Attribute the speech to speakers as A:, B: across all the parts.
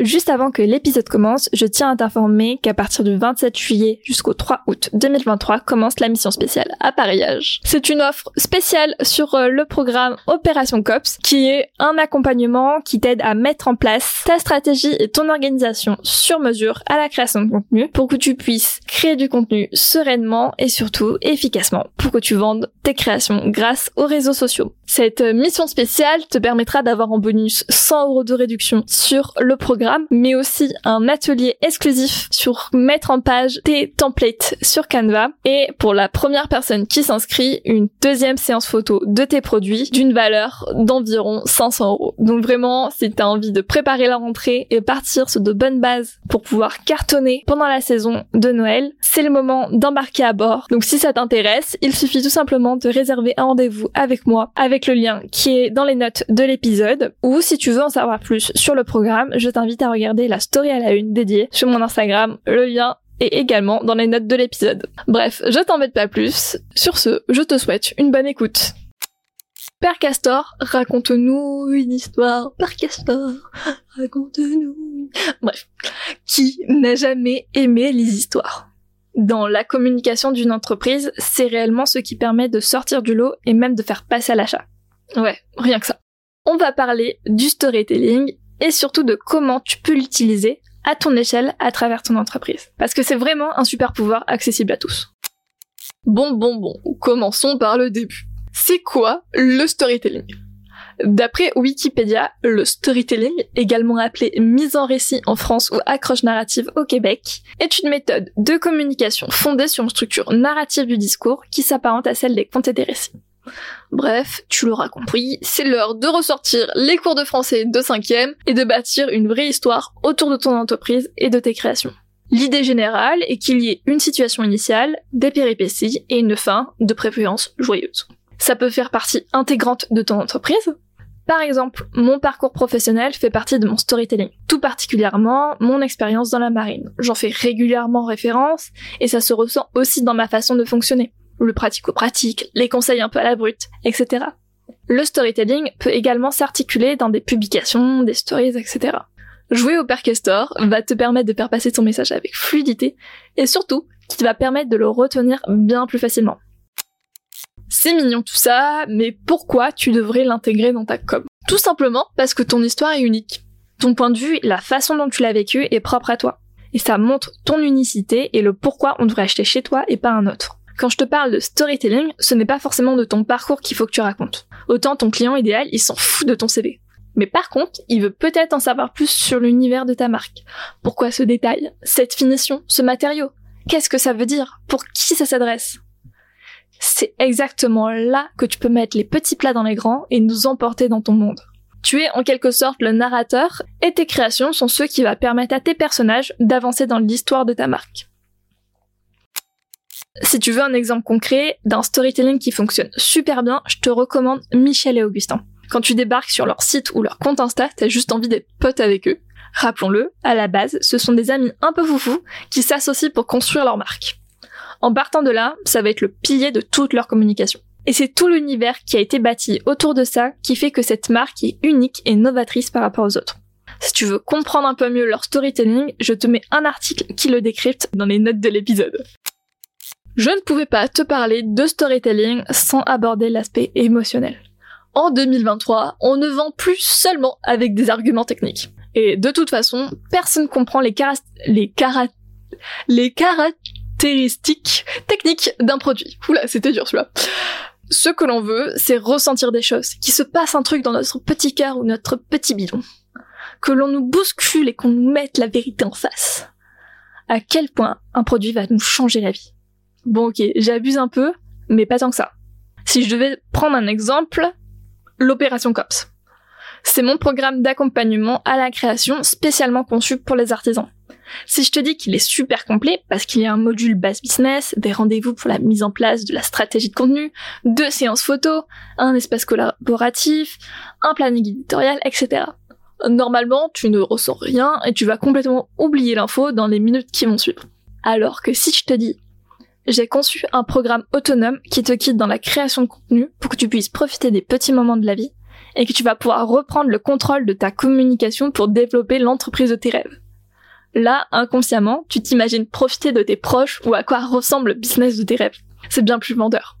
A: Juste avant que l'épisode commence, je tiens à t'informer qu'à partir du 27 juillet jusqu'au 3 août 2023 commence la mission spéciale appareillage. C'est une offre spéciale sur euh, le programme Opération COPS qui est un accompagnement qui t'aide à mettre en place ta stratégie et ton organisation sur mesure à la création de contenu pour que tu puisses créer du contenu sereinement et surtout efficacement pour que tu vendes tes créations grâce aux réseaux sociaux. Cette euh, mission spéciale te permettra d'avoir en bonus 100 euros de réduction sur le programme mais aussi un atelier exclusif sur mettre en page tes templates sur Canva et pour la première personne qui s'inscrit, une deuxième séance photo de tes produits d'une valeur d'environ 500 euros. Donc vraiment, si tu as envie de préparer la rentrée et partir sur de bonnes bases pour pouvoir cartonner pendant la saison de Noël, c'est le moment d'embarquer à bord. Donc si ça t'intéresse, il suffit tout simplement de réserver un rendez-vous avec moi avec le lien qui est dans les notes de l'épisode ou si tu veux en savoir plus sur le programme, je t'invite à regarder la story à la une dédiée sur mon Instagram. Le lien est également dans les notes de l'épisode. Bref, je t'embête pas plus. Sur ce, je te souhaite une bonne écoute. Père Castor, raconte-nous une histoire. Père Castor, raconte-nous. Bref, qui n'a jamais aimé les histoires? Dans la communication d'une entreprise, c'est réellement ce qui permet de sortir du lot et même de faire passer à l'achat. Ouais, rien que ça. On va parler du storytelling et surtout de comment tu peux l'utiliser à ton échelle à travers ton entreprise. Parce que c'est vraiment un super pouvoir accessible à tous. Bon, bon, bon, commençons par le début. C'est quoi le storytelling? D'après Wikipédia, le storytelling, également appelé mise en récit en France ou accroche narrative au Québec, est une méthode de communication fondée sur une structure narrative du discours qui s'apparente à celle des contes et des récits. Bref, tu l'auras compris, c'est l'heure de ressortir les cours de français de 5e et de bâtir une vraie histoire autour de ton entreprise et de tes créations. L'idée générale est qu'il y ait une situation initiale, des péripéties et une fin, de préférence joyeuse. Ça peut faire partie intégrante de ton entreprise. Par exemple, mon parcours professionnel fait partie de mon storytelling, tout particulièrement mon expérience dans la marine. J'en fais régulièrement référence et ça se ressent aussi dans ma façon de fonctionner le pratico-pratique, les conseils un peu à la brute, etc. Le storytelling peut également s'articuler dans des publications, des stories, etc. Jouer au Percastor va te permettre de faire passer ton message avec fluidité et surtout qui va permettre de le retenir bien plus facilement. C'est mignon tout ça, mais pourquoi tu devrais l'intégrer dans ta com? Tout simplement parce que ton histoire est unique. Ton point de vue, la façon dont tu l'as vécu est propre à toi. Et ça montre ton unicité et le pourquoi on devrait acheter chez toi et pas un autre. Quand je te parle de storytelling, ce n'est pas forcément de ton parcours qu'il faut que tu racontes. Autant ton client idéal, il s'en fout de ton CV. Mais par contre, il veut peut-être en savoir plus sur l'univers de ta marque. Pourquoi ce détail Cette finition Ce matériau? Qu'est-ce que ça veut dire? Pour qui ça s'adresse? C'est exactement là que tu peux mettre les petits plats dans les grands et nous emporter dans ton monde. Tu es en quelque sorte le narrateur et tes créations sont ceux qui vont permettre à tes personnages d'avancer dans l'histoire de ta marque. Si tu veux un exemple concret d'un storytelling qui fonctionne super bien, je te recommande Michel et Augustin. Quand tu débarques sur leur site ou leur compte Insta, t'as juste envie d'être pote avec eux. Rappelons-le, à la base, ce sont des amis un peu foufous qui s'associent pour construire leur marque. En partant de là, ça va être le pilier de toute leur communication. Et c'est tout l'univers qui a été bâti autour de ça qui fait que cette marque est unique et novatrice par rapport aux autres. Si tu veux comprendre un peu mieux leur storytelling, je te mets un article qui le décrypte dans les notes de l'épisode. Je ne pouvais pas te parler de storytelling sans aborder l'aspect émotionnel. En 2023, on ne vend plus seulement avec des arguments techniques. Et de toute façon, personne comprend les, les, caractéristiques techniques d'un produit. Oula, c'était dur celui-là. Ce que l'on veut, c'est ressentir des choses, qu'il se passe un truc dans notre petit cœur ou notre petit bidon. Que l'on nous bouscule et qu'on nous mette la vérité en face. À quel point un produit va nous changer la vie. Bon ok, j'abuse un peu, mais pas tant que ça. Si je devais prendre un exemple, l'opération COPS. C'est mon programme d'accompagnement à la création spécialement conçu pour les artisans. Si je te dis qu'il est super complet, parce qu'il y a un module base business, des rendez-vous pour la mise en place de la stratégie de contenu, deux séances photos, un espace collaboratif, un planning éditorial, etc. Normalement, tu ne ressens rien et tu vas complètement oublier l'info dans les minutes qui vont suivre. Alors que si je te dis j'ai conçu un programme autonome qui te quitte dans la création de contenu pour que tu puisses profiter des petits moments de la vie et que tu vas pouvoir reprendre le contrôle de ta communication pour développer l'entreprise de tes rêves. Là, inconsciemment, tu t'imagines profiter de tes proches ou à quoi ressemble le business de tes rêves. C'est bien plus vendeur.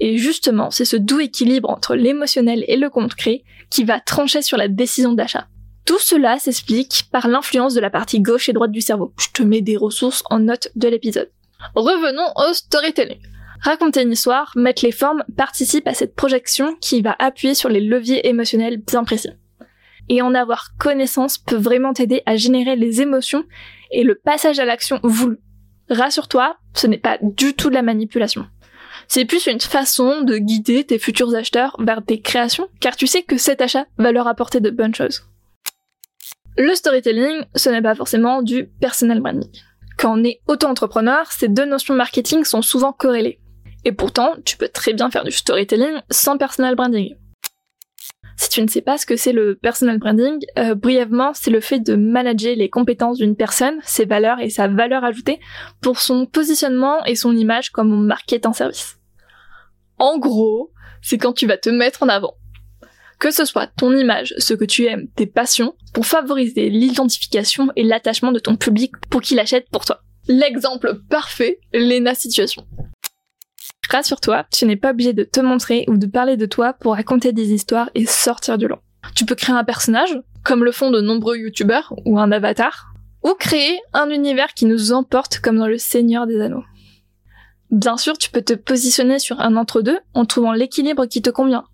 A: Et justement, c'est ce doux équilibre entre l'émotionnel et le concret qui va trancher sur la décision d'achat. Tout cela s'explique par l'influence de la partie gauche et droite du cerveau. Je te mets des ressources en note de l'épisode. Revenons au storytelling. Raconter une histoire, mettre les formes, participe à cette projection qui va appuyer sur les leviers émotionnels bien précis et en avoir connaissance peut vraiment t'aider à générer les émotions et le passage à l'action voulu. Rassure-toi, ce n'est pas du tout de la manipulation. C'est plus une façon de guider tes futurs acheteurs vers des créations, car tu sais que cet achat va leur apporter de bonnes choses. Le storytelling, ce n'est pas forcément du personal branding. Quand on est auto-entrepreneur, ces deux notions marketing sont souvent corrélées. Et pourtant, tu peux très bien faire du storytelling sans personal branding. Si tu ne sais pas ce que c'est le personal branding, euh, brièvement, c'est le fait de manager les compétences d'une personne, ses valeurs et sa valeur ajoutée pour son positionnement et son image comme on market un service. En gros, c'est quand tu vas te mettre en avant. Que ce soit ton image, ce que tu aimes, tes passions, pour favoriser l'identification et l'attachement de ton public pour qu'il achète pour toi. L'exemple parfait, Lena Situation. Rassure-toi, tu n'es pas obligé de te montrer ou de parler de toi pour raconter des histoires et sortir du lot. Tu peux créer un personnage, comme le font de nombreux youtubeurs, ou un avatar, ou créer un univers qui nous emporte comme dans le Seigneur des Anneaux. Bien sûr, tu peux te positionner sur un entre-deux en trouvant l'équilibre qui te convient.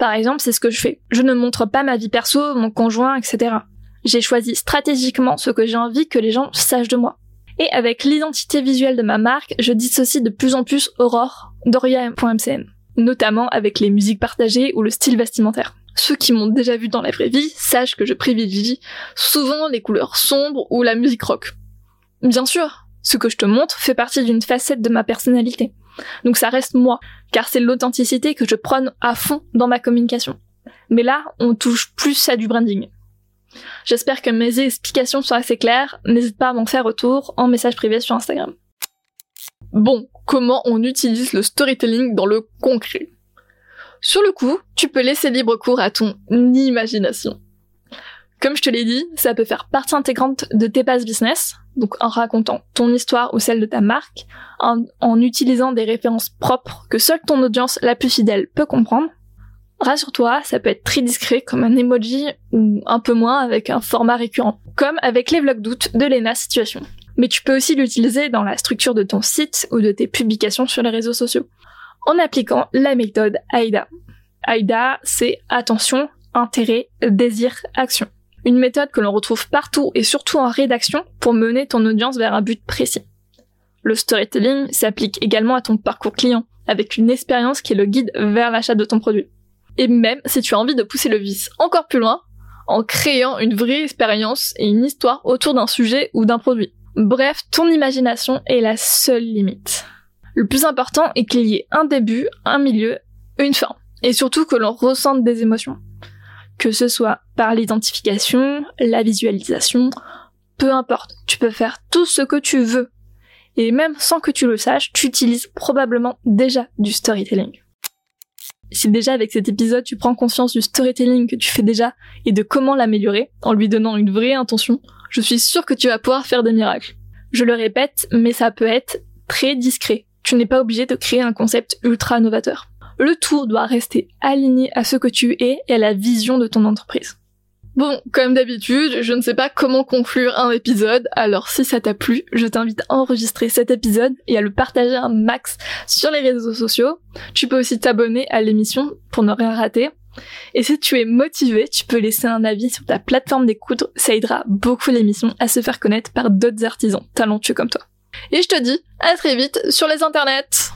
A: Par exemple, c'est ce que je fais. Je ne montre pas ma vie perso, mon conjoint, etc. J'ai choisi stratégiquement ce que j'ai envie que les gens sachent de moi. Et avec l'identité visuelle de ma marque, je dissocie de plus en plus Aurore d'Oria.mcn, notamment avec les musiques partagées ou le style vestimentaire. Ceux qui m'ont déjà vu dans la vraie vie sachent que je privilégie souvent les couleurs sombres ou la musique rock. Bien sûr, ce que je te montre fait partie d'une facette de ma personnalité. Donc ça reste moi, car c'est l'authenticité que je prône à fond dans ma communication. Mais là, on touche plus à du branding. J'espère que mes explications sont assez claires. N'hésite pas à m'en faire retour en message privé sur Instagram. Bon, comment on utilise le storytelling dans le concret? Sur le coup, tu peux laisser libre cours à ton imagination. Comme je te l'ai dit, ça peut faire partie intégrante de tes bases business, donc en racontant ton histoire ou celle de ta marque, en, en utilisant des références propres que seule ton audience la plus fidèle peut comprendre, Rassure-toi, ça peut être très discret comme un emoji ou un peu moins avec un format récurrent, comme avec les vlogs d'août de Lena Situation. Mais tu peux aussi l'utiliser dans la structure de ton site ou de tes publications sur les réseaux sociaux, en appliquant la méthode AIDA. AIDA, c'est attention, intérêt, désir, action. Une méthode que l'on retrouve partout et surtout en rédaction pour mener ton audience vers un but précis. Le storytelling s'applique également à ton parcours client, avec une expérience qui est le guide vers l'achat de ton produit et même si tu as envie de pousser le vice encore plus loin, en créant une vraie expérience et une histoire autour d'un sujet ou d'un produit. Bref, ton imagination est la seule limite. Le plus important est qu'il y ait un début, un milieu, une fin, et surtout que l'on ressente des émotions. Que ce soit par l'identification, la visualisation, peu importe, tu peux faire tout ce que tu veux. Et même sans que tu le saches, tu utilises probablement déjà du storytelling si déjà avec cet épisode tu prends conscience du storytelling que tu fais déjà et de comment l'améliorer en lui donnant une vraie intention, je suis sûre que tu vas pouvoir faire des miracles. Je le répète, mais ça peut être très discret. Tu n'es pas obligé de créer un concept ultra novateur. Le tout doit rester aligné à ce que tu es et à la vision de ton entreprise. Bon, comme d'habitude, je ne sais pas comment conclure un épisode, alors si ça t'a plu, je t'invite à enregistrer cet épisode et à le partager un max sur les réseaux sociaux. Tu peux aussi t'abonner à l'émission pour ne rien rater. Et si tu es motivé, tu peux laisser un avis sur ta plateforme d'écoute, ça aidera beaucoup l'émission à se faire connaître par d'autres artisans talentueux comme toi. Et je te dis à très vite sur les internets